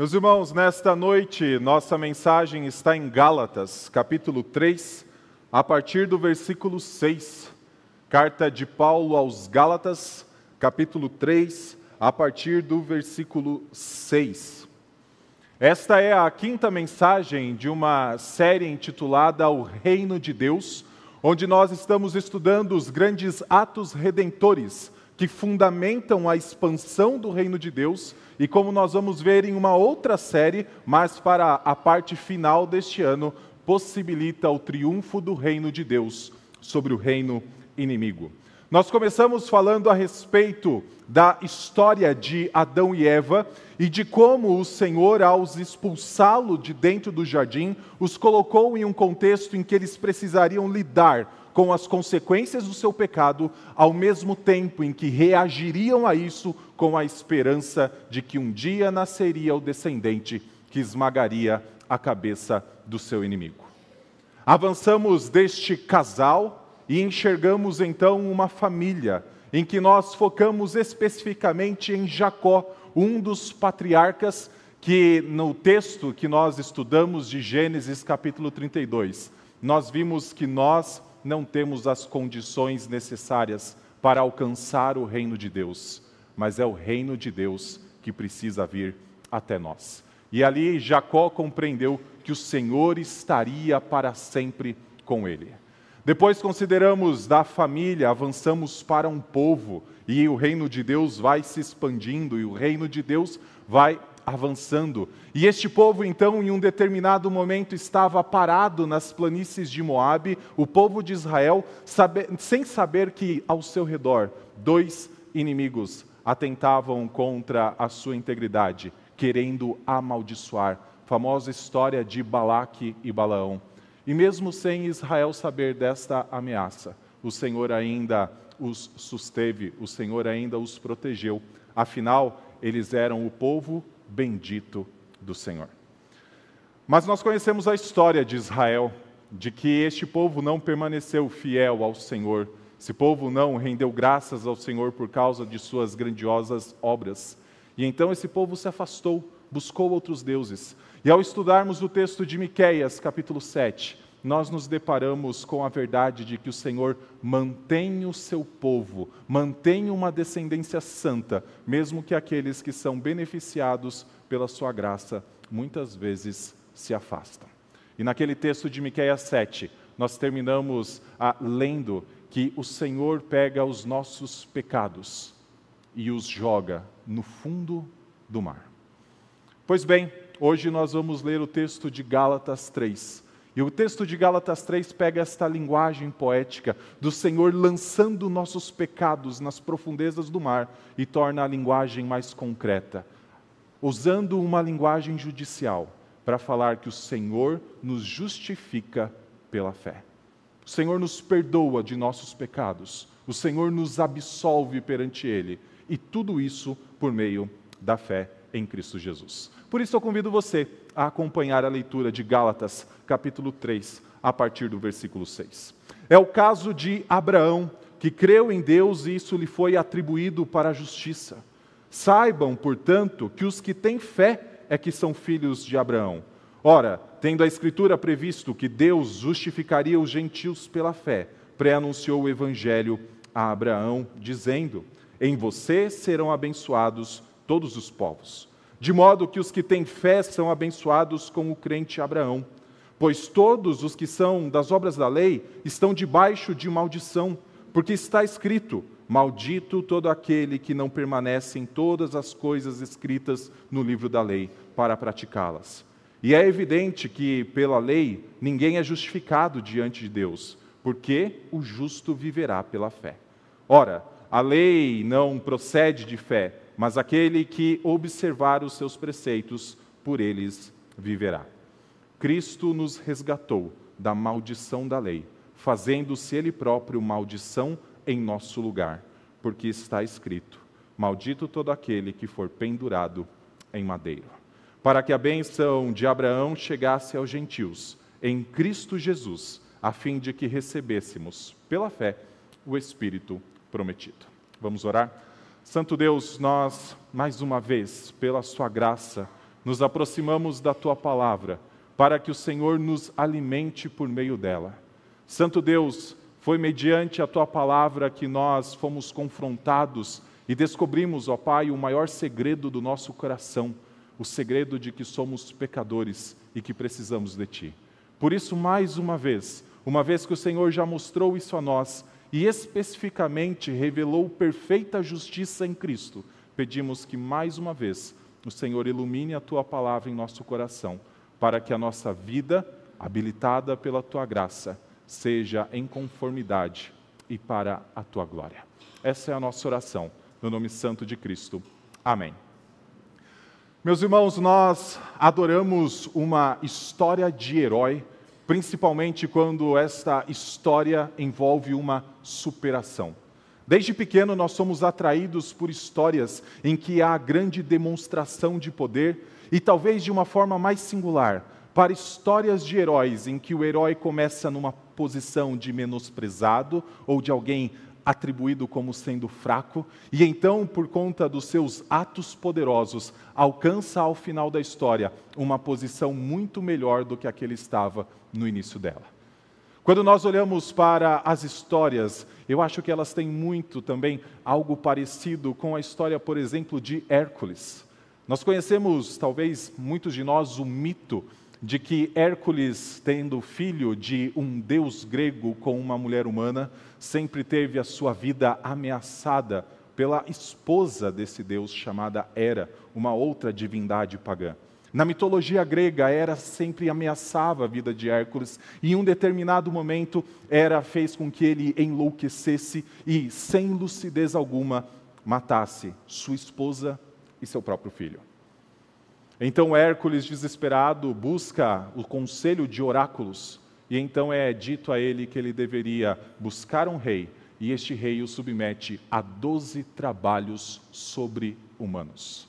Meus irmãos, nesta noite, nossa mensagem está em Gálatas, capítulo 3, a partir do versículo 6. Carta de Paulo aos Gálatas, capítulo 3, a partir do versículo 6. Esta é a quinta mensagem de uma série intitulada O Reino de Deus, onde nós estamos estudando os grandes atos redentores que fundamentam a expansão do reino de Deus e como nós vamos ver em uma outra série, mas para a parte final deste ano, possibilita o triunfo do reino de Deus sobre o reino inimigo. Nós começamos falando a respeito da história de Adão e Eva e de como o Senhor, ao expulsá-lo de dentro do jardim, os colocou em um contexto em que eles precisariam lidar com as consequências do seu pecado, ao mesmo tempo em que reagiriam a isso com a esperança de que um dia nasceria o descendente que esmagaria a cabeça do seu inimigo. Avançamos deste casal e enxergamos então uma família em que nós focamos especificamente em Jacó, um dos patriarcas que no texto que nós estudamos de Gênesis capítulo 32, nós vimos que nós não temos as condições necessárias para alcançar o reino de Deus, mas é o reino de Deus que precisa vir até nós. E ali Jacó compreendeu que o Senhor estaria para sempre com ele. Depois consideramos da família, avançamos para um povo, e o reino de Deus vai se expandindo, e o reino de Deus vai avançando. E este povo, então, em um determinado momento, estava parado nas planícies de Moabe, o povo de Israel, sabe, sem saber que ao seu redor dois inimigos atentavam contra a sua integridade, querendo amaldiçoar. Famosa história de Balaque e Balaão. E mesmo sem Israel saber desta ameaça, o Senhor ainda os susteve, o Senhor ainda os protegeu. Afinal, eles eram o povo bendito do Senhor. Mas nós conhecemos a história de Israel, de que este povo não permaneceu fiel ao Senhor, esse povo não rendeu graças ao Senhor por causa de suas grandiosas obras. E então esse povo se afastou, buscou outros deuses. E ao estudarmos o texto de Miqueias, capítulo 7, nós nos deparamos com a verdade de que o Senhor mantém o seu povo, mantém uma descendência santa, mesmo que aqueles que são beneficiados pela sua graça muitas vezes se afastam. E naquele texto de Miqueias 7, nós terminamos a, lendo que o Senhor pega os nossos pecados e os joga no fundo do mar. Pois bem, hoje nós vamos ler o texto de Gálatas 3 e o texto de Gálatas 3 pega esta linguagem poética do Senhor lançando nossos pecados nas profundezas do mar e torna a linguagem mais concreta, usando uma linguagem judicial para falar que o Senhor nos justifica pela fé. O Senhor nos perdoa de nossos pecados, o Senhor nos absolve perante Ele, e tudo isso por meio da fé em Cristo Jesus. Por isso eu convido você a acompanhar a leitura de Gálatas, capítulo 3, a partir do versículo 6. É o caso de Abraão, que creu em Deus e isso lhe foi atribuído para a justiça. Saibam, portanto, que os que têm fé é que são filhos de Abraão. Ora, tendo a Escritura previsto que Deus justificaria os gentios pela fé, pré-anunciou o Evangelho a Abraão, dizendo: Em você serão abençoados todos os povos de modo que os que têm fé são abençoados com o crente Abraão. Pois todos os que são das obras da lei estão debaixo de maldição, porque está escrito: Maldito todo aquele que não permanece em todas as coisas escritas no livro da lei, para praticá-las. E é evidente que, pela lei, ninguém é justificado diante de Deus, porque o justo viverá pela fé. Ora, a lei não procede de fé, mas aquele que observar os seus preceitos, por eles viverá. Cristo nos resgatou da maldição da lei, fazendo-se Ele próprio maldição em nosso lugar, porque está escrito: Maldito todo aquele que for pendurado em madeiro. Para que a bênção de Abraão chegasse aos gentios, em Cristo Jesus, a fim de que recebêssemos, pela fé, o Espírito prometido. Vamos orar? Santo Deus, nós, mais uma vez, pela Sua graça, nos aproximamos da tua palavra, para que o Senhor nos alimente por meio dela. Santo Deus, foi mediante a tua palavra que nós fomos confrontados e descobrimos, ó Pai, o maior segredo do nosso coração, o segredo de que somos pecadores e que precisamos de ti. Por isso, mais uma vez, uma vez que o Senhor já mostrou isso a nós e especificamente revelou perfeita justiça em Cristo, pedimos que mais uma vez o Senhor ilumine a tua palavra em nosso coração, para que a nossa vida, habilitada pela tua graça, seja em conformidade e para a tua glória. Essa é a nossa oração, no nome santo de Cristo. Amém. Meus irmãos, nós adoramos uma história de herói, principalmente quando esta história envolve uma superação. Desde pequeno, nós somos atraídos por histórias em que há grande demonstração de poder e, talvez de uma forma mais singular, para histórias de heróis em que o herói começa numa posição de menosprezado ou de alguém atribuído como sendo fraco, e então, por conta dos seus atos poderosos, alcança ao final da história uma posição muito melhor do que a que ele estava no início dela. Quando nós olhamos para as histórias, eu acho que elas têm muito também algo parecido com a história, por exemplo, de Hércules. Nós conhecemos, talvez muitos de nós, o mito de que Hércules, tendo filho de um deus grego com uma mulher humana, sempre teve a sua vida ameaçada pela esposa desse deus chamada Hera, uma outra divindade pagã. Na mitologia grega, Hera sempre ameaçava a vida de Hércules, e em um determinado momento, Hera fez com que ele enlouquecesse e, sem lucidez alguma, matasse sua esposa e seu próprio filho. Então Hércules, desesperado, busca o conselho de oráculos, e então é dito a ele que ele deveria buscar um rei, e este rei o submete a doze trabalhos sobre-humanos.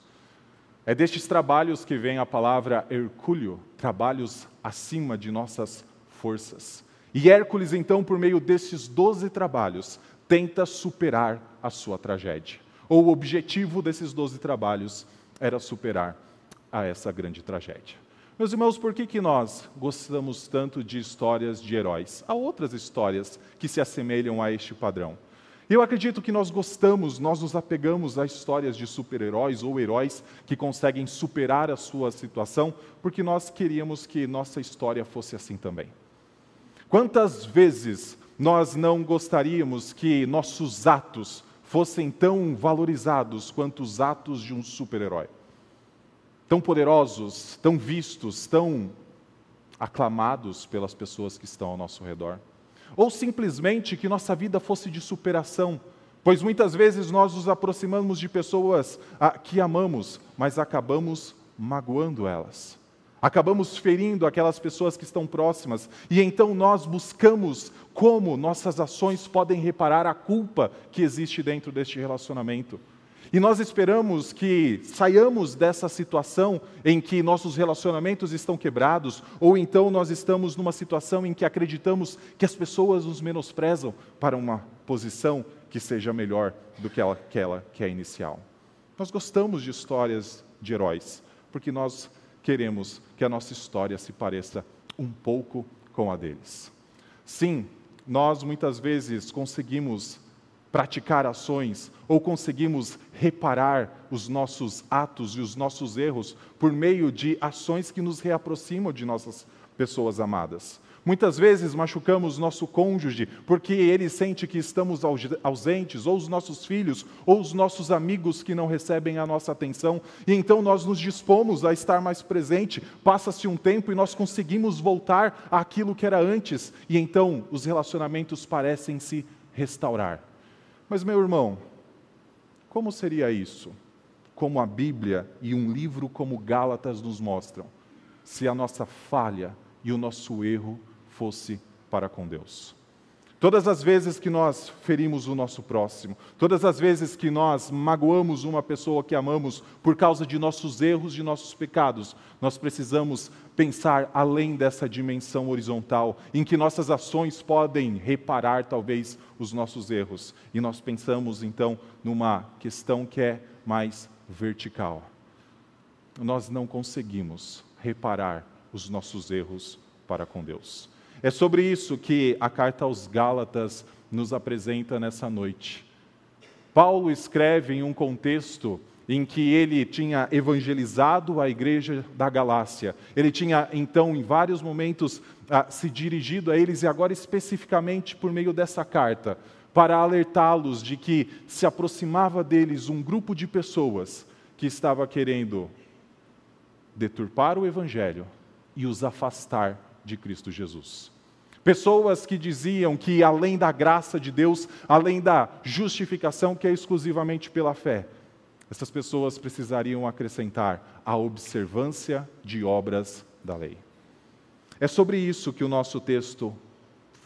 É destes trabalhos que vem a palavra Hercúleo, trabalhos acima de nossas forças. E Hércules, então, por meio destes doze trabalhos, tenta superar a sua tragédia. Ou o objetivo desses doze trabalhos era superar a essa grande tragédia. Meus irmãos, por que, que nós gostamos tanto de histórias de heróis? Há outras histórias que se assemelham a este padrão. Eu acredito que nós gostamos, nós nos apegamos a histórias de super-heróis ou heróis que conseguem superar a sua situação, porque nós queríamos que nossa história fosse assim também. Quantas vezes nós não gostaríamos que nossos atos fossem tão valorizados quanto os atos de um super-herói? Tão poderosos, tão vistos, tão aclamados pelas pessoas que estão ao nosso redor ou simplesmente que nossa vida fosse de superação, pois muitas vezes nós nos aproximamos de pessoas que amamos, mas acabamos magoando elas. Acabamos ferindo aquelas pessoas que estão próximas, e então nós buscamos como nossas ações podem reparar a culpa que existe dentro deste relacionamento. E nós esperamos que saiamos dessa situação em que nossos relacionamentos estão quebrados, ou então nós estamos numa situação em que acreditamos que as pessoas nos menosprezam para uma posição que seja melhor do que aquela que é inicial. Nós gostamos de histórias de heróis, porque nós queremos que a nossa história se pareça um pouco com a deles. Sim, nós muitas vezes conseguimos praticar ações ou conseguimos reparar os nossos atos e os nossos erros por meio de ações que nos reaproximam de nossas pessoas amadas. Muitas vezes machucamos nosso cônjuge porque ele sente que estamos ausentes, ou os nossos filhos, ou os nossos amigos que não recebem a nossa atenção, e então nós nos dispomos a estar mais presente. Passa-se um tempo e nós conseguimos voltar àquilo que era antes, e então os relacionamentos parecem se restaurar. Mas, meu irmão, como seria isso? Como a Bíblia e um livro como Gálatas nos mostram, se a nossa falha e o nosso erro fosse para com Deus. Todas as vezes que nós ferimos o nosso próximo, todas as vezes que nós magoamos uma pessoa que amamos por causa de nossos erros, de nossos pecados, nós precisamos pensar além dessa dimensão horizontal, em que nossas ações podem reparar talvez os nossos erros. E nós pensamos então numa questão que é mais vertical. nós não conseguimos reparar os nossos erros para com Deus. É sobre isso que a carta aos Gálatas nos apresenta nessa noite. Paulo escreve em um contexto em que ele tinha evangelizado a igreja da Galácia. Ele tinha, então, em vários momentos, ah, se dirigido a eles, e agora especificamente por meio dessa carta, para alertá-los de que se aproximava deles um grupo de pessoas que estava querendo deturpar o evangelho e os afastar de Cristo Jesus. Pessoas que diziam que além da graça de Deus, além da justificação que é exclusivamente pela fé, essas pessoas precisariam acrescentar a observância de obras da lei. É sobre isso que o nosso texto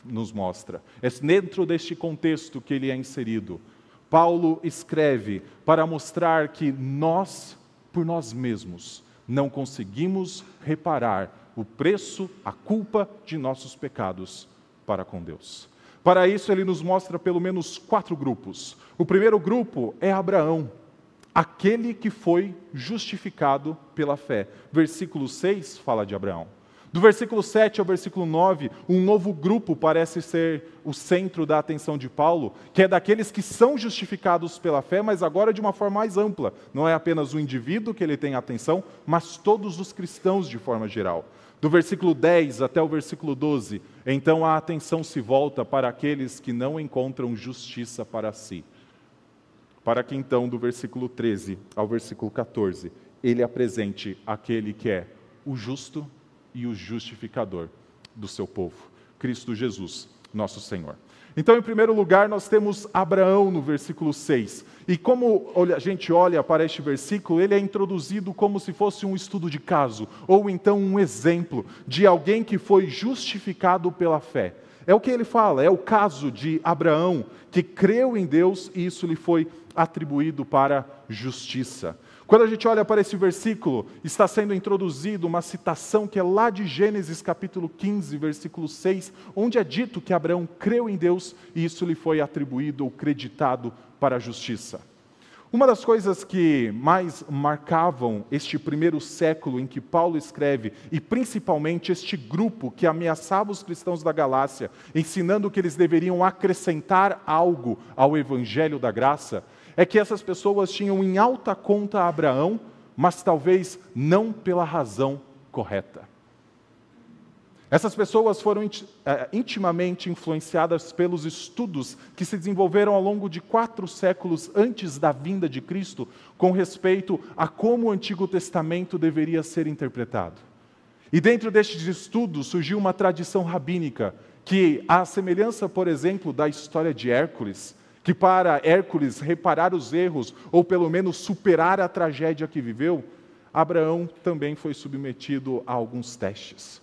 nos mostra. É dentro deste contexto que ele é inserido. Paulo escreve para mostrar que nós, por nós mesmos, não conseguimos reparar o preço, a culpa de nossos pecados para com Deus. Para isso, ele nos mostra pelo menos quatro grupos. O primeiro grupo é Abraão, aquele que foi justificado pela fé. Versículo 6 fala de Abraão. Do versículo 7 ao versículo 9, um novo grupo parece ser o centro da atenção de Paulo, que é daqueles que são justificados pela fé, mas agora de uma forma mais ampla. Não é apenas o indivíduo que ele tem atenção, mas todos os cristãos de forma geral. Do versículo 10 até o versículo 12, então a atenção se volta para aqueles que não encontram justiça para si. Para que então, do versículo 13 ao versículo 14, ele apresente aquele que é o justo e o justificador do seu povo, Cristo Jesus, nosso Senhor. Então, em primeiro lugar, nós temos Abraão no versículo 6. E como a gente olha para este versículo, ele é introduzido como se fosse um estudo de caso, ou então um exemplo de alguém que foi justificado pela fé. É o que ele fala, é o caso de Abraão, que creu em Deus e isso lhe foi atribuído para justiça. Quando a gente olha para esse versículo, está sendo introduzido uma citação que é lá de Gênesis capítulo 15, versículo 6, onde é dito que Abraão creu em Deus e isso lhe foi atribuído ou creditado para a justiça. Uma das coisas que mais marcavam este primeiro século em que Paulo escreve, e principalmente este grupo que ameaçava os cristãos da Galácia, ensinando que eles deveriam acrescentar algo ao evangelho da graça, é que essas pessoas tinham em alta conta Abraão, mas talvez não pela razão correta. Essas pessoas foram é, intimamente influenciadas pelos estudos que se desenvolveram ao longo de quatro séculos antes da vinda de Cristo, com respeito a como o Antigo Testamento deveria ser interpretado. E dentro destes estudos surgiu uma tradição rabínica que, à semelhança, por exemplo, da história de Hércules, que para Hércules reparar os erros, ou pelo menos superar a tragédia que viveu, Abraão também foi submetido a alguns testes.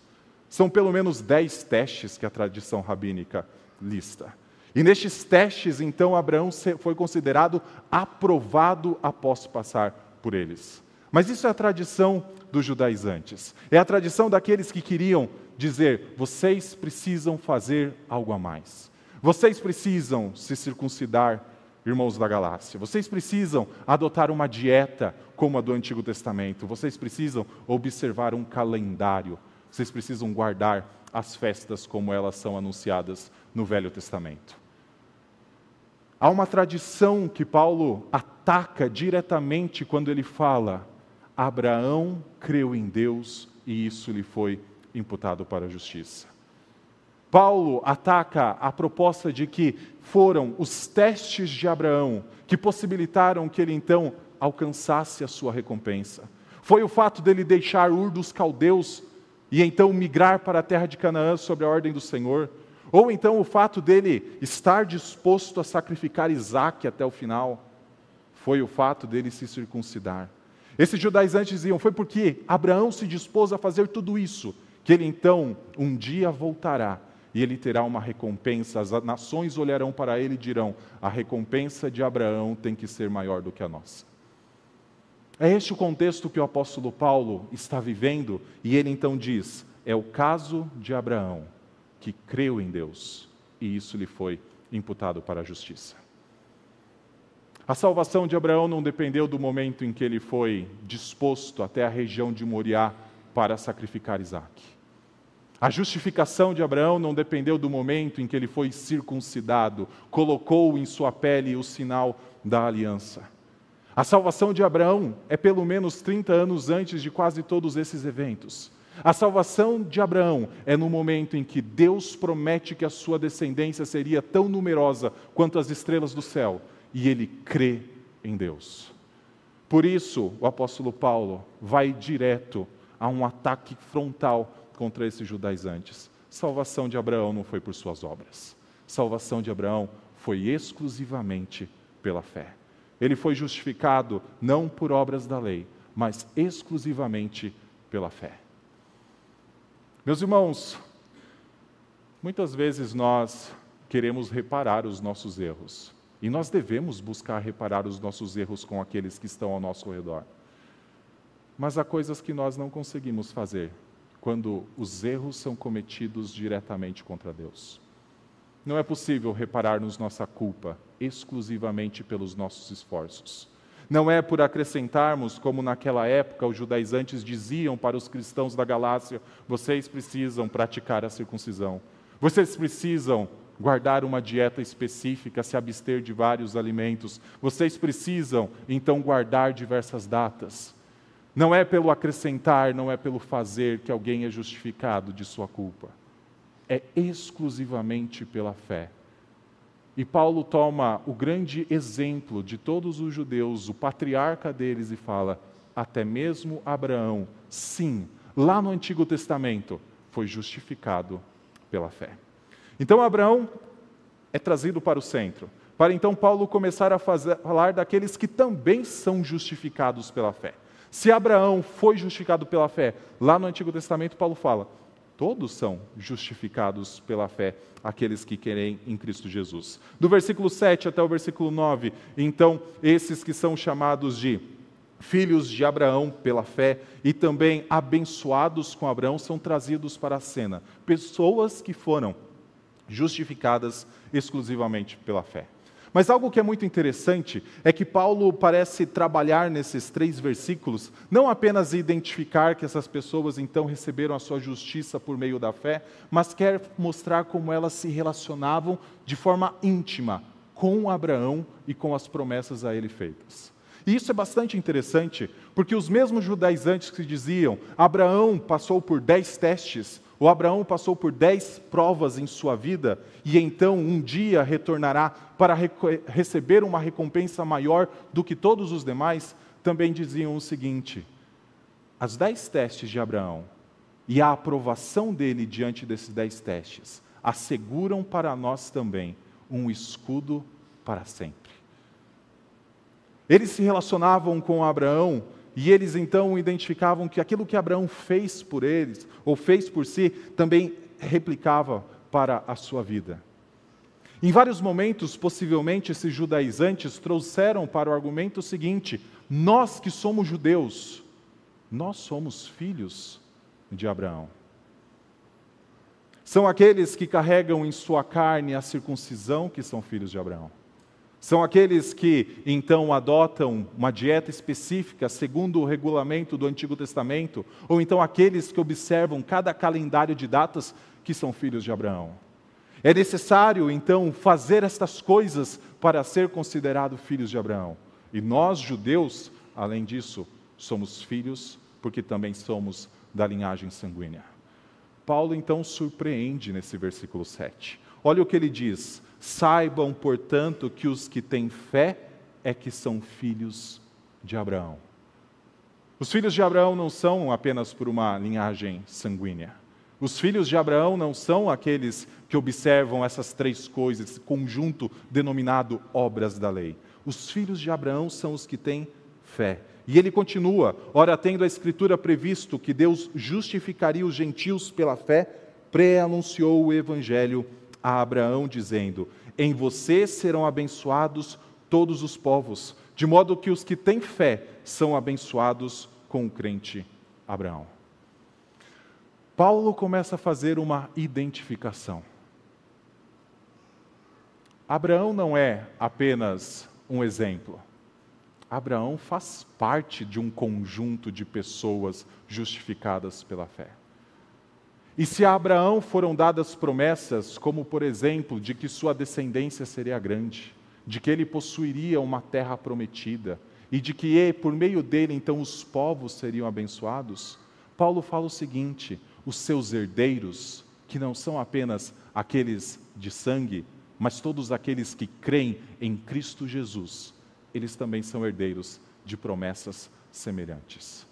São pelo menos dez testes que a tradição rabínica lista. E nestes testes, então, Abraão foi considerado aprovado após passar por eles. Mas isso é a tradição dos judaizantes. É a tradição daqueles que queriam dizer: vocês precisam fazer algo a mais. Vocês precisam se circuncidar, irmãos da galáxia. Vocês precisam adotar uma dieta como a do Antigo Testamento. Vocês precisam observar um calendário. Vocês precisam guardar as festas como elas são anunciadas no Velho Testamento. Há uma tradição que Paulo ataca diretamente quando ele fala: Abraão creu em Deus e isso lhe foi imputado para a justiça. Paulo ataca a proposta de que foram os testes de Abraão que possibilitaram que ele então alcançasse a sua recompensa. Foi o fato dele deixar Ur dos caldeus e então migrar para a terra de Canaã sob a ordem do Senhor. Ou então o fato dele estar disposto a sacrificar Isaac até o final. Foi o fato dele se circuncidar. Esses judaizantes diziam: foi porque Abraão se dispôs a fazer tudo isso, que ele então um dia voltará e ele terá uma recompensa. As nações olharão para ele e dirão: a recompensa de Abraão tem que ser maior do que a nossa. É este o contexto que o apóstolo Paulo está vivendo, e ele então diz: é o caso de Abraão, que creu em Deus, e isso lhe foi imputado para a justiça. A salvação de Abraão não dependeu do momento em que ele foi disposto até a região de Moriá para sacrificar Isaac. A justificação de Abraão não dependeu do momento em que ele foi circuncidado, colocou em sua pele o sinal da aliança. A salvação de Abraão é pelo menos 30 anos antes de quase todos esses eventos. A salvação de Abraão é no momento em que Deus promete que a sua descendência seria tão numerosa quanto as estrelas do céu, e ele crê em Deus. Por isso, o apóstolo Paulo vai direto a um ataque frontal contra esses judaizantes. Salvação de Abraão não foi por suas obras. Salvação de Abraão foi exclusivamente pela fé. Ele foi justificado não por obras da lei, mas exclusivamente pela fé. Meus irmãos, muitas vezes nós queremos reparar os nossos erros. E nós devemos buscar reparar os nossos erros com aqueles que estão ao nosso redor. Mas há coisas que nós não conseguimos fazer quando os erros são cometidos diretamente contra Deus. Não é possível reparar-nos nossa culpa exclusivamente pelos nossos esforços. Não é por acrescentarmos, como naquela época os judaizantes diziam para os cristãos da Galácia: vocês precisam praticar a circuncisão, vocês precisam guardar uma dieta específica, se abster de vários alimentos, vocês precisam então guardar diversas datas. Não é pelo acrescentar, não é pelo fazer que alguém é justificado de sua culpa. É exclusivamente pela fé. E Paulo toma o grande exemplo de todos os judeus, o patriarca deles, e fala: até mesmo Abraão, sim, lá no Antigo Testamento, foi justificado pela fé. Então Abraão é trazido para o centro, para então Paulo começar a fazer, falar daqueles que também são justificados pela fé. Se Abraão foi justificado pela fé, lá no Antigo Testamento, Paulo fala: Todos são justificados pela fé, aqueles que querem em Cristo Jesus. Do versículo 7 até o versículo 9, então, esses que são chamados de filhos de Abraão pela fé e também abençoados com Abraão são trazidos para a cena. Pessoas que foram justificadas exclusivamente pela fé. Mas algo que é muito interessante é que Paulo parece trabalhar nesses três versículos, não apenas identificar que essas pessoas então receberam a sua justiça por meio da fé, mas quer mostrar como elas se relacionavam de forma íntima com Abraão e com as promessas a ele feitas. E isso é bastante interessante, porque os mesmos judaizantes que diziam Abraão passou por dez testes, o Abraão passou por dez provas em sua vida e então um dia retornará para receber uma recompensa maior do que todos os demais. Também diziam o seguinte: as dez testes de Abraão e a aprovação dele diante desses dez testes asseguram para nós também um escudo para sempre. Eles se relacionavam com Abraão e eles então identificavam que aquilo que Abraão fez por eles, ou fez por si, também replicava para a sua vida. Em vários momentos, possivelmente, esses judaizantes trouxeram para o argumento o seguinte: nós que somos judeus, nós somos filhos de Abraão. São aqueles que carregam em sua carne a circuncisão que são filhos de Abraão. São aqueles que então adotam uma dieta específica segundo o regulamento do Antigo Testamento, ou então aqueles que observam cada calendário de datas que são filhos de Abraão. É necessário então fazer estas coisas para ser considerado filhos de Abraão. E nós, judeus, além disso, somos filhos porque também somos da linhagem sanguínea. Paulo então surpreende nesse versículo 7. Olha o que ele diz: Saibam, portanto, que os que têm fé é que são filhos de Abraão. Os filhos de Abraão não são apenas por uma linhagem sanguínea. Os filhos de Abraão não são aqueles que observam essas três coisas, esse conjunto denominado obras da lei. Os filhos de Abraão são os que têm fé. E ele continua: ora, tendo a Escritura previsto que Deus justificaria os gentios pela fé, pré-anunciou o Evangelho a Abraão, dizendo: Em você serão abençoados todos os povos, de modo que os que têm fé são abençoados com o crente Abraão. Paulo começa a fazer uma identificação. Abraão não é apenas um exemplo. Abraão faz parte de um conjunto de pessoas justificadas pela fé. E se a Abraão foram dadas promessas, como por exemplo, de que sua descendência seria grande, de que ele possuiria uma terra prometida, e de que por meio dele então os povos seriam abençoados, Paulo fala o seguinte: os seus herdeiros, que não são apenas aqueles de sangue, mas todos aqueles que creem em Cristo Jesus, eles também são herdeiros de promessas semelhantes.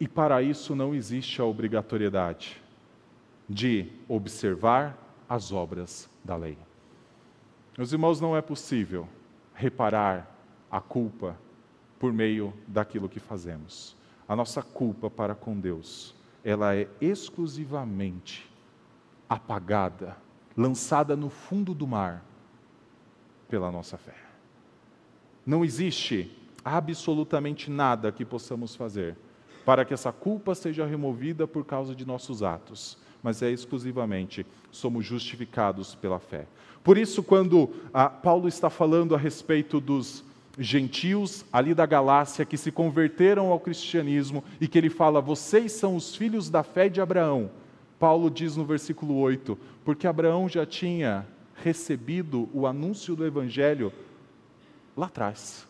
E para isso não existe a obrigatoriedade de observar as obras da lei. Meus irmãos, não é possível reparar a culpa por meio daquilo que fazemos. A nossa culpa para com Deus, ela é exclusivamente apagada, lançada no fundo do mar pela nossa fé. Não existe absolutamente nada que possamos fazer para que essa culpa seja removida por causa de nossos atos, mas é exclusivamente somos justificados pela fé. Por isso, quando ah, Paulo está falando a respeito dos gentios ali da Galácia que se converteram ao cristianismo e que ele fala, vocês são os filhos da fé de Abraão. Paulo diz no versículo 8, porque Abraão já tinha recebido o anúncio do evangelho lá atrás.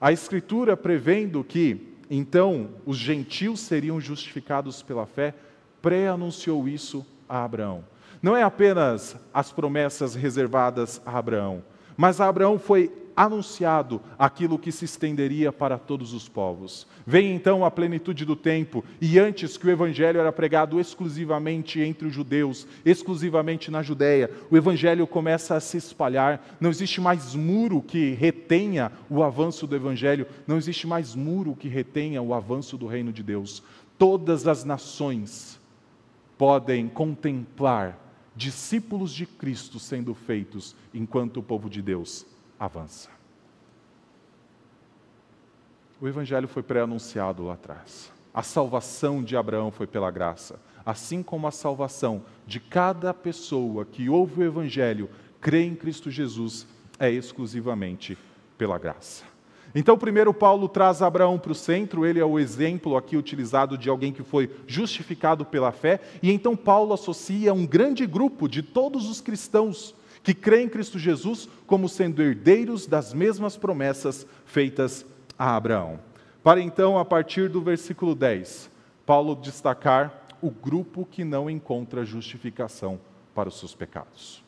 A Escritura prevendo que então os gentios seriam justificados pela fé, pré-anunciou isso a Abraão. Não é apenas as promessas reservadas a Abraão, mas a Abraão foi anunciado aquilo que se estenderia para todos os povos. Vem então a plenitude do tempo, e antes que o evangelho era pregado exclusivamente entre os judeus, exclusivamente na Judéia, o evangelho começa a se espalhar. Não existe mais muro que retenha o avanço do evangelho, não existe mais muro que retenha o avanço do reino de Deus. Todas as nações podem contemplar discípulos de Cristo sendo feitos enquanto o povo de Deus avança. O Evangelho foi pré-anunciado lá atrás. A salvação de Abraão foi pela graça, assim como a salvação de cada pessoa que ouve o Evangelho, crê em Cristo Jesus, é exclusivamente pela graça. Então, primeiro, Paulo traz Abraão para o centro, ele é o exemplo aqui utilizado de alguém que foi justificado pela fé, e então Paulo associa um grande grupo de todos os cristãos que creem em Cristo Jesus como sendo herdeiros das mesmas promessas feitas a Abraão. Para então, a partir do versículo 10, Paulo destacar o grupo que não encontra justificação para os seus pecados.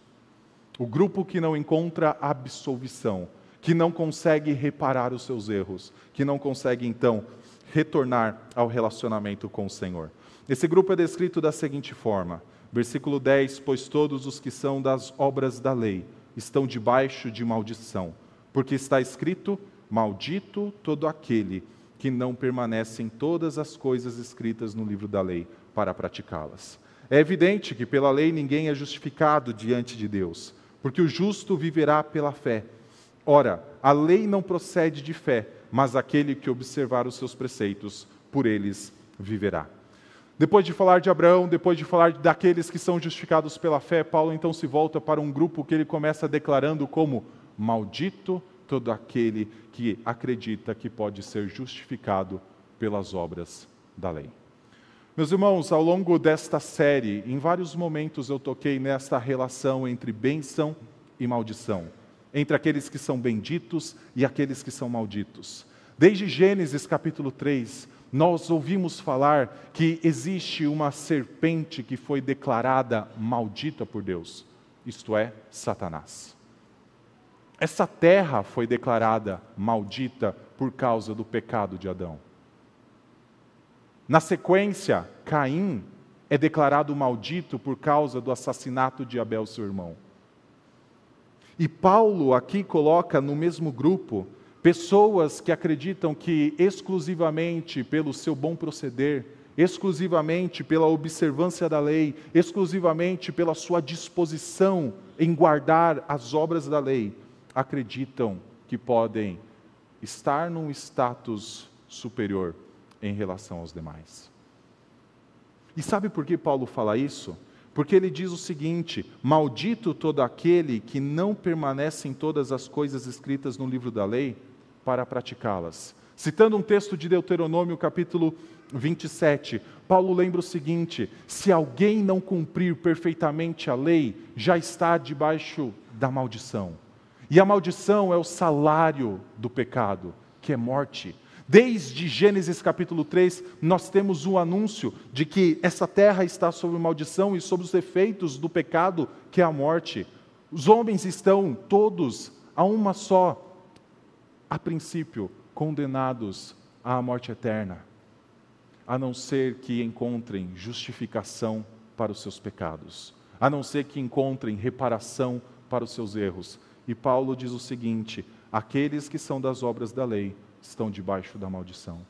O grupo que não encontra absolvição, que não consegue reparar os seus erros, que não consegue então retornar ao relacionamento com o Senhor. Esse grupo é descrito da seguinte forma: Versículo 10: Pois todos os que são das obras da lei estão debaixo de maldição, porque está escrito: Maldito todo aquele que não permanece em todas as coisas escritas no livro da lei para praticá-las. É evidente que pela lei ninguém é justificado diante de Deus, porque o justo viverá pela fé. Ora, a lei não procede de fé, mas aquele que observar os seus preceitos, por eles viverá. Depois de falar de Abraão, depois de falar daqueles que são justificados pela fé, Paulo então se volta para um grupo que ele começa declarando como maldito todo aquele que acredita que pode ser justificado pelas obras da lei. Meus irmãos, ao longo desta série, em vários momentos eu toquei nesta relação entre bênção e maldição, entre aqueles que são benditos e aqueles que são malditos. Desde Gênesis capítulo 3, nós ouvimos falar que existe uma serpente que foi declarada maldita por Deus, isto é, Satanás. Essa terra foi declarada maldita por causa do pecado de Adão. Na sequência, Caim é declarado maldito por causa do assassinato de Abel, seu irmão. E Paulo aqui coloca no mesmo grupo Pessoas que acreditam que exclusivamente pelo seu bom proceder, exclusivamente pela observância da lei, exclusivamente pela sua disposição em guardar as obras da lei, acreditam que podem estar num status superior em relação aos demais. E sabe por que Paulo fala isso? Porque ele diz o seguinte: Maldito todo aquele que não permanece em todas as coisas escritas no livro da lei para praticá-las. Citando um texto de Deuteronômio, capítulo 27, Paulo lembra o seguinte: se alguém não cumprir perfeitamente a lei, já está debaixo da maldição. E a maldição é o salário do pecado, que é morte. Desde Gênesis capítulo 3, nós temos o anúncio de que essa terra está sob maldição e sob os efeitos do pecado, que é a morte. Os homens estão todos a uma só, a princípio, condenados à morte eterna, a não ser que encontrem justificação para os seus pecados, a não ser que encontrem reparação para os seus erros. E Paulo diz o seguinte: aqueles que são das obras da lei estão debaixo da maldição.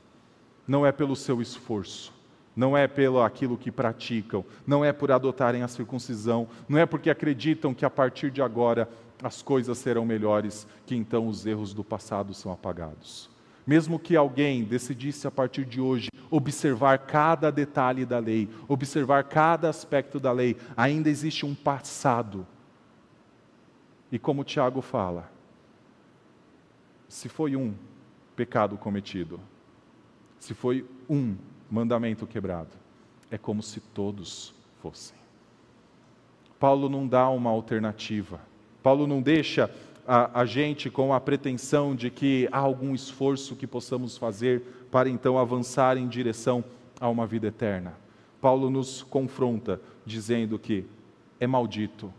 Não é pelo seu esforço, não é pelo aquilo que praticam, não é por adotarem a circuncisão, não é porque acreditam que a partir de agora as coisas serão melhores, que então os erros do passado são apagados. Mesmo que alguém decidisse a partir de hoje observar cada detalhe da lei, observar cada aspecto da lei, ainda existe um passado. E como Tiago fala, se foi um, pecado cometido, se foi um mandamento quebrado, é como se todos fossem. Paulo não dá uma alternativa. Paulo não deixa a, a, gente com a pretensão de que há algum esforço que possamos fazer para então avançar em direção a uma vida eterna. Paulo nos confronta dizendo que é maldito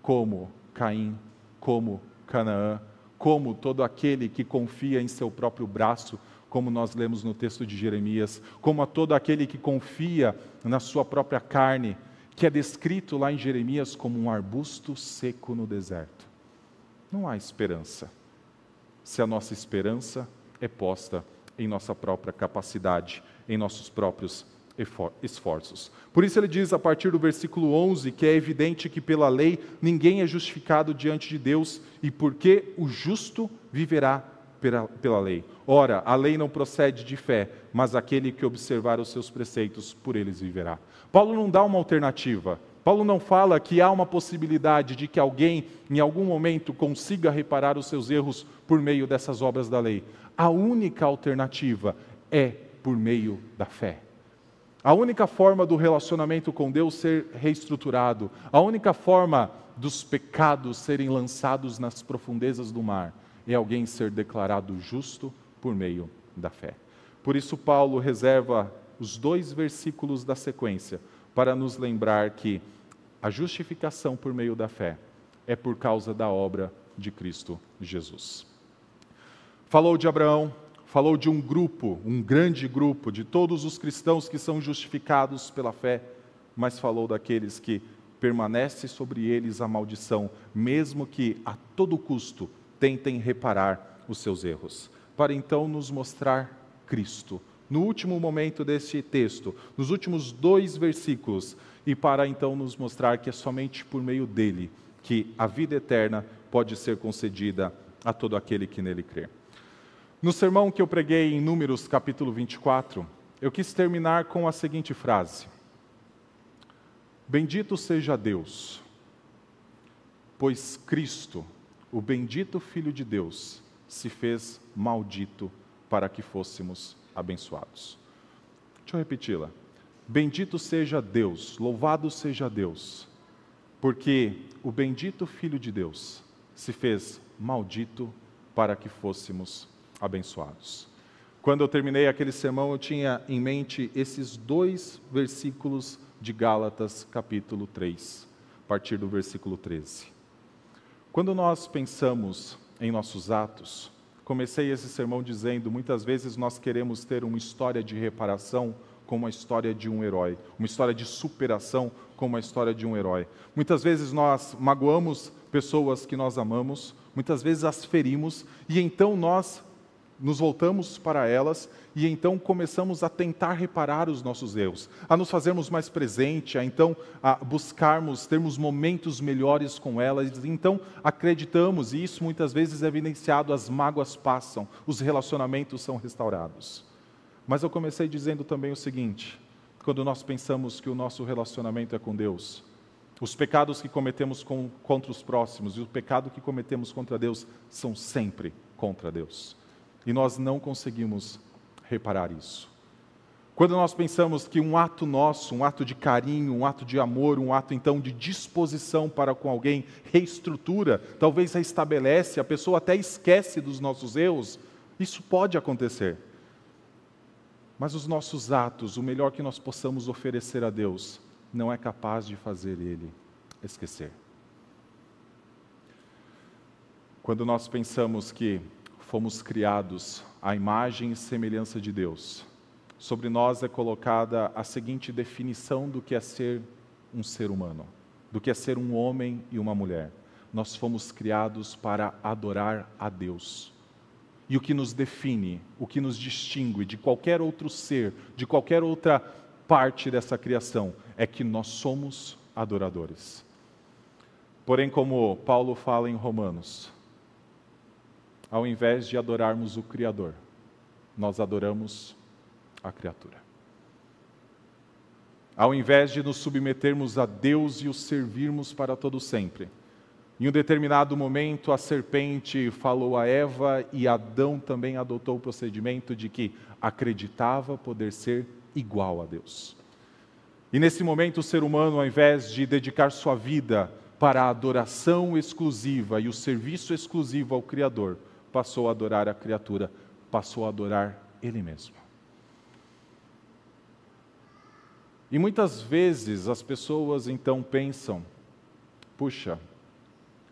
como Caim, como Canaã, como todo aquele que confia em seu próprio braço, como nós lemos no texto de Jeremias, como a todo aquele que confia na sua própria carne, que é descrito lá em Jeremias como um arbusto seco no deserto. Não há esperança, se a nossa esperança é posta em nossa própria capacidade, em nossos próprios esforços. Por isso ele diz a partir do versículo 11 que é evidente que pela lei ninguém é justificado diante de Deus e porque o justo viverá pela, pela lei. Ora, a lei não procede de fé, mas aquele que observar os seus preceitos, por eles viverá. Paulo não dá uma alternativa. Paulo não fala que há uma possibilidade de que alguém, em algum momento, consiga reparar os seus erros por meio dessas obras da lei. A única alternativa é por meio da fé. A única forma do relacionamento com Deus ser reestruturado, a única forma dos pecados serem lançados nas profundezas do mar, é alguém ser declarado justo por meio da fé. Por isso, Paulo reserva os dois versículos da sequência para nos lembrar que a justificação por meio da fé é por causa da obra de Cristo Jesus. Falou de Abraão, falou de um grupo, um grande grupo, de todos os cristãos que são justificados pela fé, mas falou daqueles que permanece sobre eles a maldição, mesmo que a todo custo tentem reparar os seus erros, para então nos mostrar Cristo. No último momento deste texto, nos últimos dois versículos, e para então nos mostrar que é somente por meio dele que a vida eterna pode ser concedida a todo aquele que nele crê. No sermão que eu preguei em Números capítulo 24, eu quis terminar com a seguinte frase: Bendito seja Deus, pois Cristo, o bendito Filho de Deus, se fez maldito para que fôssemos abençoados. Deixa eu repeti-la. Bendito seja Deus, louvado seja Deus, porque o bendito Filho de Deus se fez maldito para que fôssemos abençoados. Quando eu terminei aquele sermão, eu tinha em mente esses dois versículos de Gálatas, capítulo 3, a partir do versículo 13. Quando nós pensamos em nossos atos, comecei esse sermão dizendo: muitas vezes nós queremos ter uma história de reparação como a história de um herói, uma história de superação como a história de um herói. Muitas vezes nós magoamos pessoas que nós amamos, muitas vezes as ferimos e então nós nos voltamos para elas e então começamos a tentar reparar os nossos erros, a nos fazermos mais presente, a então a buscarmos termos momentos melhores com elas. Então acreditamos e isso muitas vezes é evidenciado: as mágoas passam, os relacionamentos são restaurados. Mas eu comecei dizendo também o seguinte: quando nós pensamos que o nosso relacionamento é com Deus, Os pecados que cometemos com, contra os próximos e o pecado que cometemos contra Deus são sempre contra Deus. E nós não conseguimos reparar isso. Quando nós pensamos que um ato nosso, um ato de carinho, um ato de amor, um ato então de disposição para com alguém, reestrutura, talvez restabelece, a pessoa até esquece dos nossos erros, isso pode acontecer. Mas os nossos atos, o melhor que nós possamos oferecer a Deus, não é capaz de fazer Ele esquecer. Quando nós pensamos que fomos criados à imagem e semelhança de Deus, sobre nós é colocada a seguinte definição do que é ser um ser humano, do que é ser um homem e uma mulher. Nós fomos criados para adorar a Deus. E o que nos define, o que nos distingue de qualquer outro ser, de qualquer outra parte dessa criação, é que nós somos adoradores. Porém, como Paulo fala em Romanos, ao invés de adorarmos o Criador, nós adoramos a criatura. Ao invés de nos submetermos a Deus e o servirmos para todo sempre, em um determinado momento a serpente falou a Eva e Adão também adotou o procedimento de que acreditava poder ser igual a Deus. E nesse momento o ser humano, ao invés de dedicar sua vida para a adoração exclusiva e o serviço exclusivo ao Criador, passou a adorar a criatura, passou a adorar ele mesmo. E muitas vezes as pessoas então pensam: puxa,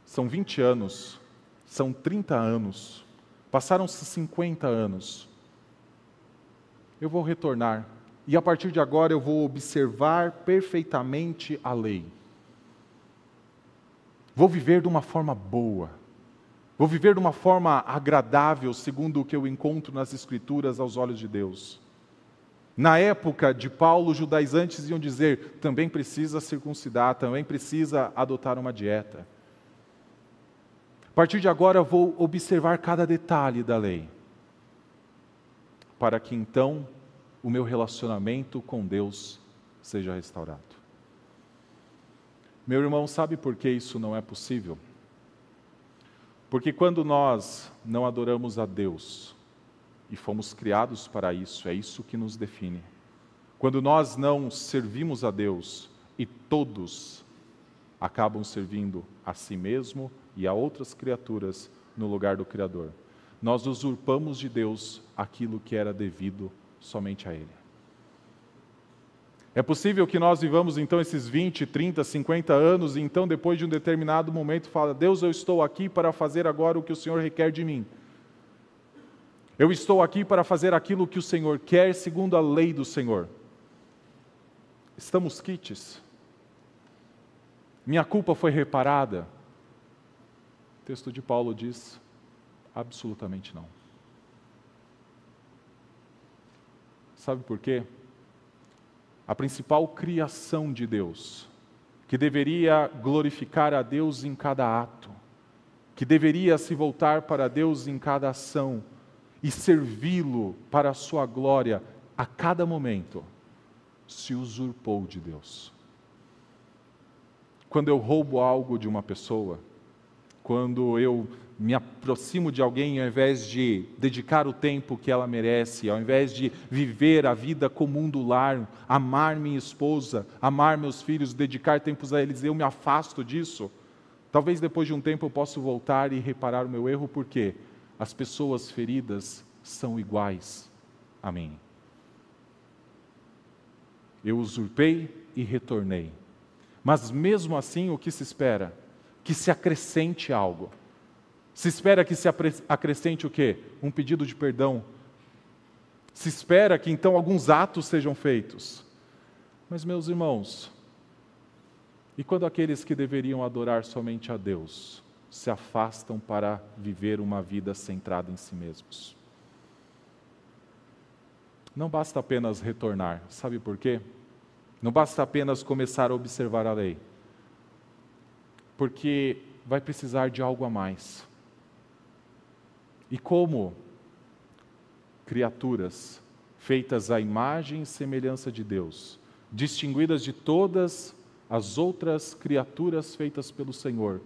são 20 anos, são 30 anos, passaram-se 50 anos, eu vou retornar e a partir de agora eu vou observar perfeitamente a lei. Vou viver de uma forma boa. Vou viver de uma forma agradável, segundo o que eu encontro nas Escrituras aos olhos de Deus. Na época de Paulo, os judaizantes iam dizer: também precisa circuncidar, também precisa adotar uma dieta. A partir de agora, vou observar cada detalhe da lei, para que então o meu relacionamento com Deus seja restaurado. Meu irmão, sabe por que isso não é possível? Porque quando nós não adoramos a Deus, e fomos criados para isso, é isso que nos define. Quando nós não servimos a Deus e todos acabam servindo a si mesmo e a outras criaturas no lugar do Criador, nós usurpamos de Deus aquilo que era devido somente a Ele. É possível que nós vivamos então esses 20, 30, 50 anos e então depois de um determinado momento fala: "Deus, eu estou aqui para fazer agora o que o Senhor requer de mim". Eu estou aqui para fazer aquilo que o Senhor quer, segundo a lei do Senhor. Estamos quites? Minha culpa foi reparada? O texto de Paulo diz: absolutamente não. Sabe por quê? A principal criação de Deus, que deveria glorificar a Deus em cada ato, que deveria se voltar para Deus em cada ação, e servi-lo para a sua glória a cada momento, se usurpou de Deus. Quando eu roubo algo de uma pessoa, quando eu me aproximo de alguém ao invés de dedicar o tempo que ela merece, ao invés de viver a vida comum do lar, amar minha esposa, amar meus filhos, dedicar tempos a eles, eu me afasto disso. Talvez depois de um tempo eu possa voltar e reparar o meu erro, por quê? as pessoas feridas são iguais a mim. Eu usurpei e retornei. Mas mesmo assim, o que se espera? Que se acrescente algo. Se espera que se acrescente o quê? Um pedido de perdão. Se espera que então alguns atos sejam feitos. Mas, meus irmãos, e quando aqueles que deveriam adorar somente a Deus se afastam para viver uma vida centrada em si mesmos. Não basta apenas retornar, sabe por quê? Não basta apenas começar a observar a lei, porque vai precisar de algo a mais. E como criaturas feitas à imagem e semelhança de Deus, distinguidas de todas as outras criaturas feitas pelo Senhor,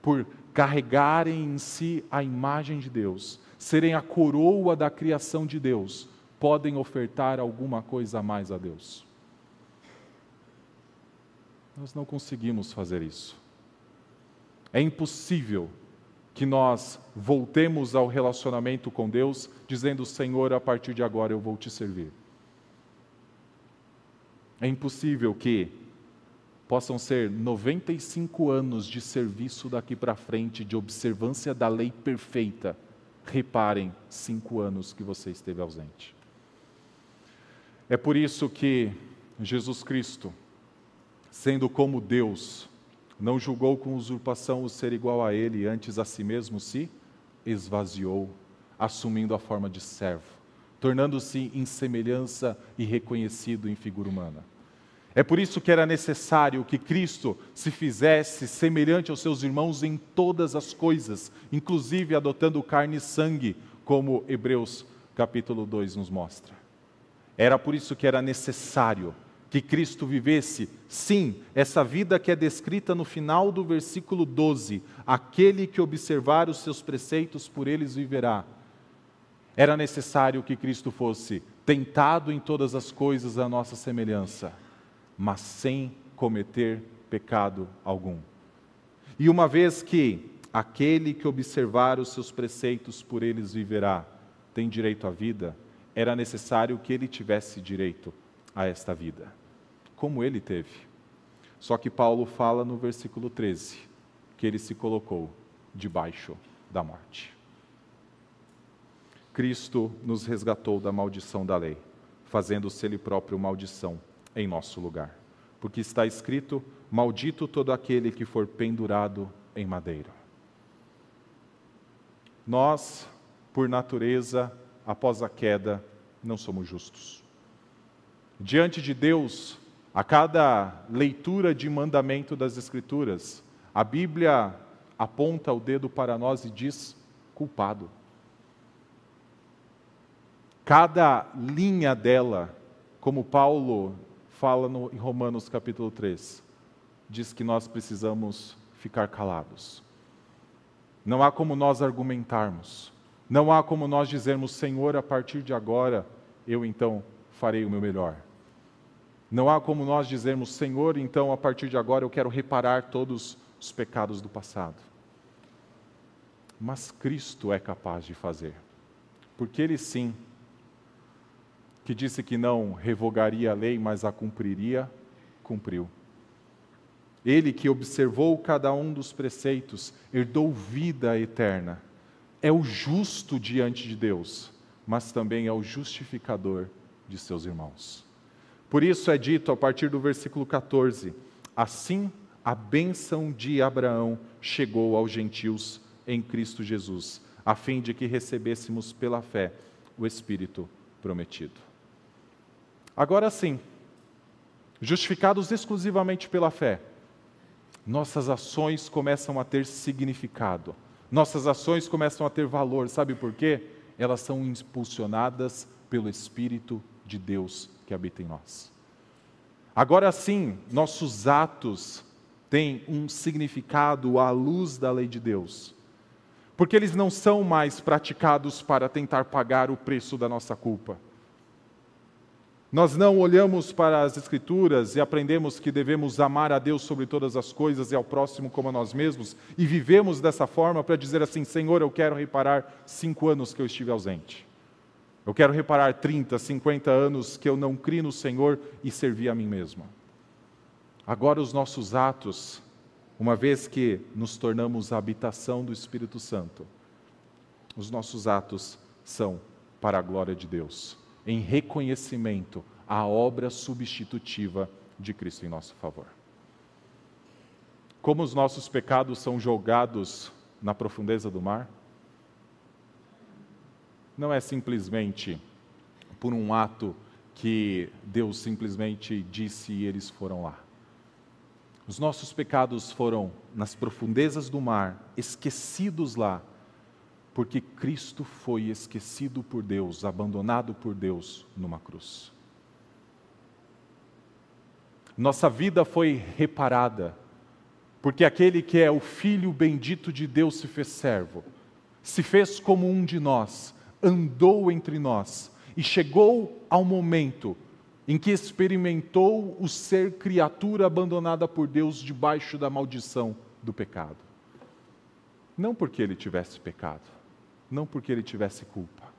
por carregarem em si a imagem de Deus, serem a coroa da criação de Deus, podem ofertar alguma coisa a mais a Deus? Nós não conseguimos fazer isso. É impossível que nós voltemos ao relacionamento com Deus dizendo: Senhor, a partir de agora eu vou te servir. É impossível que possam ser 95 anos de serviço daqui para frente, de observância da lei perfeita. Reparem, cinco anos que você esteve ausente. É por isso que Jesus Cristo, sendo como Deus, não julgou com usurpação o ser igual a ele, antes a si mesmo se esvaziou, assumindo a forma de servo, tornando-se em semelhança e reconhecido em figura humana. É por isso que era necessário que Cristo se fizesse semelhante aos seus irmãos em todas as coisas, inclusive adotando carne e sangue, como Hebreus capítulo 2 nos mostra. Era por isso que era necessário que Cristo vivesse, sim, essa vida que é descrita no final do versículo 12: aquele que observar os seus preceitos, por eles viverá. Era necessário que Cristo fosse tentado em todas as coisas à nossa semelhança, mas sem cometer pecado algum. E uma vez que aquele que observar os seus preceitos, por eles viverá, tem direito à vida, era necessário que ele tivesse direito a esta vida, como ele teve. Só que Paulo fala no versículo 13 que ele se colocou debaixo da morte. Cristo nos resgatou da maldição da lei, fazendo-se ele próprio maldição em nosso lugar. Porque está escrito: Maldito todo aquele que for pendurado em madeira. Nós, por natureza, após a queda, não somos justos. Diante de Deus, a cada leitura de mandamento das Escrituras, a Bíblia aponta o dedo para nós e diz: culpado. Cada linha dela, como Paulo fala no, em Romanos capítulo 3, diz que nós precisamos ficar calados. Não há como nós argumentarmos, não há como nós dizermos, Senhor, a partir de agora, eu então farei o meu melhor. Não há como nós dizermos, Senhor, então a partir de agora eu quero reparar todos os pecados do passado. Mas Cristo é capaz de fazer, porque Ele sim, que disse que não revogaria a lei, mas a cumpriria, cumpriu. Ele que observou cada um dos preceitos, herdou vida eterna é o justo diante de Deus, mas também é o justificador de seus irmãos. Por isso é dito a partir do versículo 14: Assim a bênção de Abraão chegou aos gentios em Cristo Jesus, a fim de que recebêssemos pela fé o Espírito prometido. Agora sim, justificados exclusivamente pela fé, nossas ações começam a ter significado nossas ações começam a ter valor, sabe por quê? Elas são impulsionadas pelo Espírito de Deus que habita em nós. Agora sim, nossos atos têm um significado à luz da lei de Deus, porque eles não são mais praticados para tentar pagar o preço da nossa culpa nós não olhamos para as Escrituras e aprendemos que devemos amar a Deus sobre todas as coisas e ao próximo como a nós mesmos, e vivemos dessa forma para dizer assim: Senhor, eu quero reparar cinco anos que eu estive ausente. Eu quero reparar 30, 50 anos que eu não criei no Senhor e servi a mim mesmo. Agora, os nossos atos, uma vez que nos tornamos a habitação do Espírito Santo, os nossos atos são para a glória de Deus em reconhecimento à obra substitutiva de Cristo em nosso favor. Como os nossos pecados são jogados na profundeza do mar? Não é simplesmente por um ato que Deus simplesmente disse e eles foram lá. Os nossos pecados foram nas profundezas do mar, esquecidos lá, porque Cristo foi esquecido por Deus, abandonado por Deus numa cruz. Nossa vida foi reparada, porque aquele que é o Filho bendito de Deus se fez servo, se fez como um de nós, andou entre nós e chegou ao momento em que experimentou o ser criatura abandonada por Deus debaixo da maldição do pecado. Não porque ele tivesse pecado, não porque ele tivesse culpa,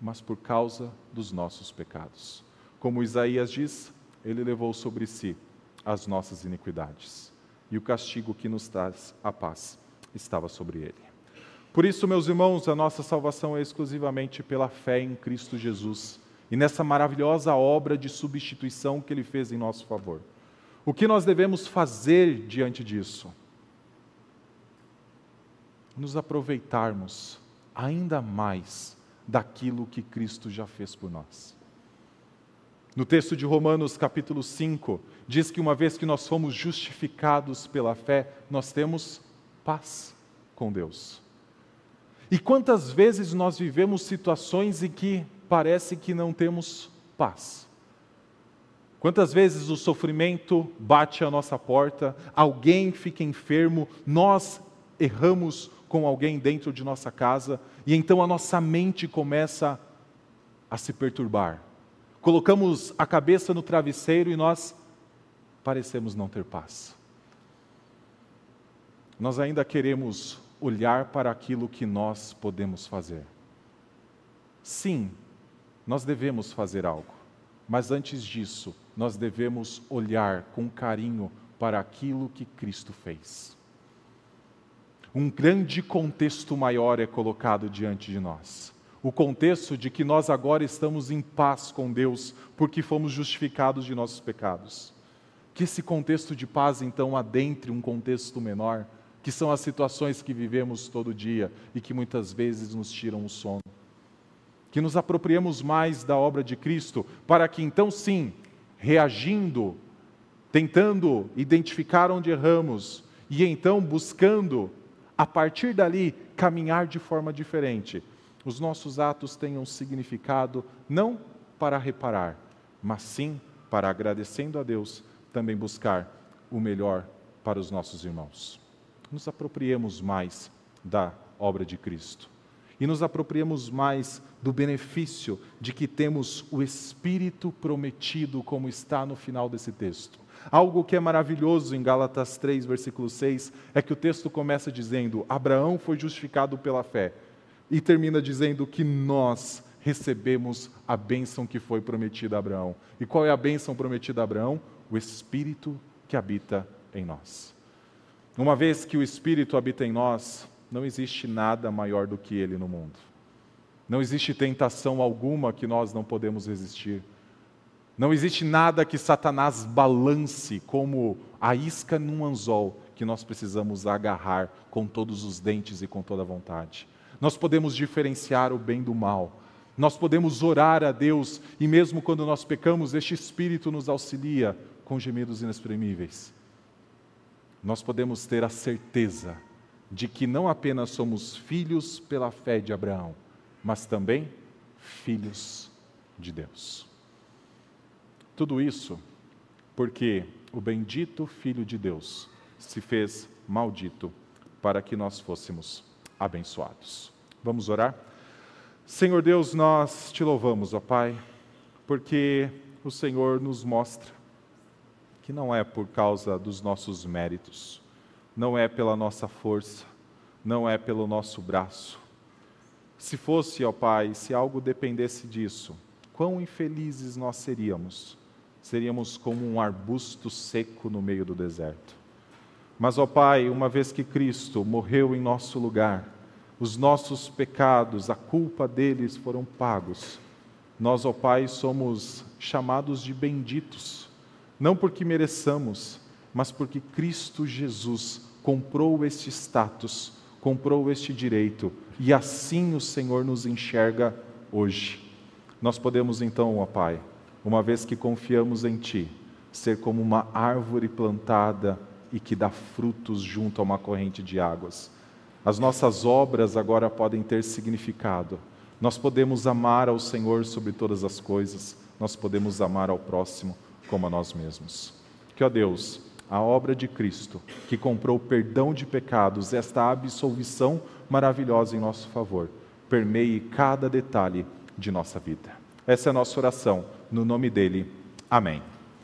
mas por causa dos nossos pecados. Como Isaías diz, ele levou sobre si as nossas iniquidades, e o castigo que nos traz a paz estava sobre ele. Por isso, meus irmãos, a nossa salvação é exclusivamente pela fé em Cristo Jesus e nessa maravilhosa obra de substituição que ele fez em nosso favor. O que nós devemos fazer diante disso? Nos aproveitarmos ainda mais daquilo que Cristo já fez por nós. No texto de Romanos, capítulo 5, diz que uma vez que nós fomos justificados pela fé, nós temos paz com Deus. E quantas vezes nós vivemos situações em que parece que não temos paz? Quantas vezes o sofrimento bate à nossa porta, alguém fica enfermo, nós erramos com alguém dentro de nossa casa e então a nossa mente começa a se perturbar colocamos a cabeça no travesseiro e nós parecemos não ter paz. Nós ainda queremos olhar para aquilo que nós podemos fazer. Sim, nós devemos fazer algo, mas antes disso, nós devemos olhar com carinho para aquilo que Cristo fez. Um grande contexto maior é colocado diante de nós o contexto de que nós agora estamos em paz com Deus, porque fomos justificados de nossos pecados. Que esse contexto de paz, então, adentre um contexto menor, que são as situações que vivemos todo dia e que muitas vezes nos tiram o sono. Que nos apropriemos mais da obra de Cristo, para que então, sim, reagindo, tentando identificar onde erramos e então buscando, a partir dali, caminhar de forma diferente os nossos atos tenham significado não para reparar, mas sim para, agradecendo a Deus, também buscar o melhor para os nossos irmãos. Nos apropriemos mais da obra de Cristo e nos apropriemos mais do benefício de que temos o Espírito prometido, como está no final desse texto. Algo que é maravilhoso em Gálatas 3, versículo 6, é que o texto começa dizendo: Abraão foi justificado pela fé e termina dizendo que nós recebemos a bênção que foi prometida a Abraão. E qual é a bênção prometida a Abraão? O Espírito que habita em nós. Uma vez que o Espírito habita em nós, não existe nada maior do que ele no mundo. Não existe tentação alguma que nós não podemos resistir. Não existe nada que Satanás balance como a isca num anzol que nós precisamos agarrar com todos os dentes e com toda a vontade nós podemos diferenciar o bem do mal. Nós podemos orar a Deus e, mesmo quando nós pecamos, este Espírito nos auxilia com gemidos inexprimíveis. Nós podemos ter a certeza de que não apenas somos filhos pela fé de Abraão, mas também filhos de Deus. Tudo isso porque o bendito Filho de Deus se fez maldito para que nós fôssemos abençoados. Vamos orar? Senhor Deus, nós te louvamos, ó Pai, porque o Senhor nos mostra que não é por causa dos nossos méritos, não é pela nossa força, não é pelo nosso braço. Se fosse, ó Pai, se algo dependesse disso, quão infelizes nós seríamos. Seríamos como um arbusto seco no meio do deserto. Mas, ó Pai, uma vez que Cristo morreu em nosso lugar, os nossos pecados, a culpa deles foram pagos. Nós, ó Pai, somos chamados de benditos, não porque mereçamos, mas porque Cristo Jesus comprou este status, comprou este direito, e assim o Senhor nos enxerga hoje. Nós podemos então, ó Pai, uma vez que confiamos em Ti, ser como uma árvore plantada e que dá frutos junto a uma corrente de águas. As nossas obras agora podem ter significado. Nós podemos amar ao Senhor sobre todas as coisas, nós podemos amar ao próximo como a nós mesmos. Que, ó Deus, a obra de Cristo, que comprou o perdão de pecados, esta absolvição maravilhosa em nosso favor, permeie cada detalhe de nossa vida. Essa é a nossa oração, no nome dele. Amém.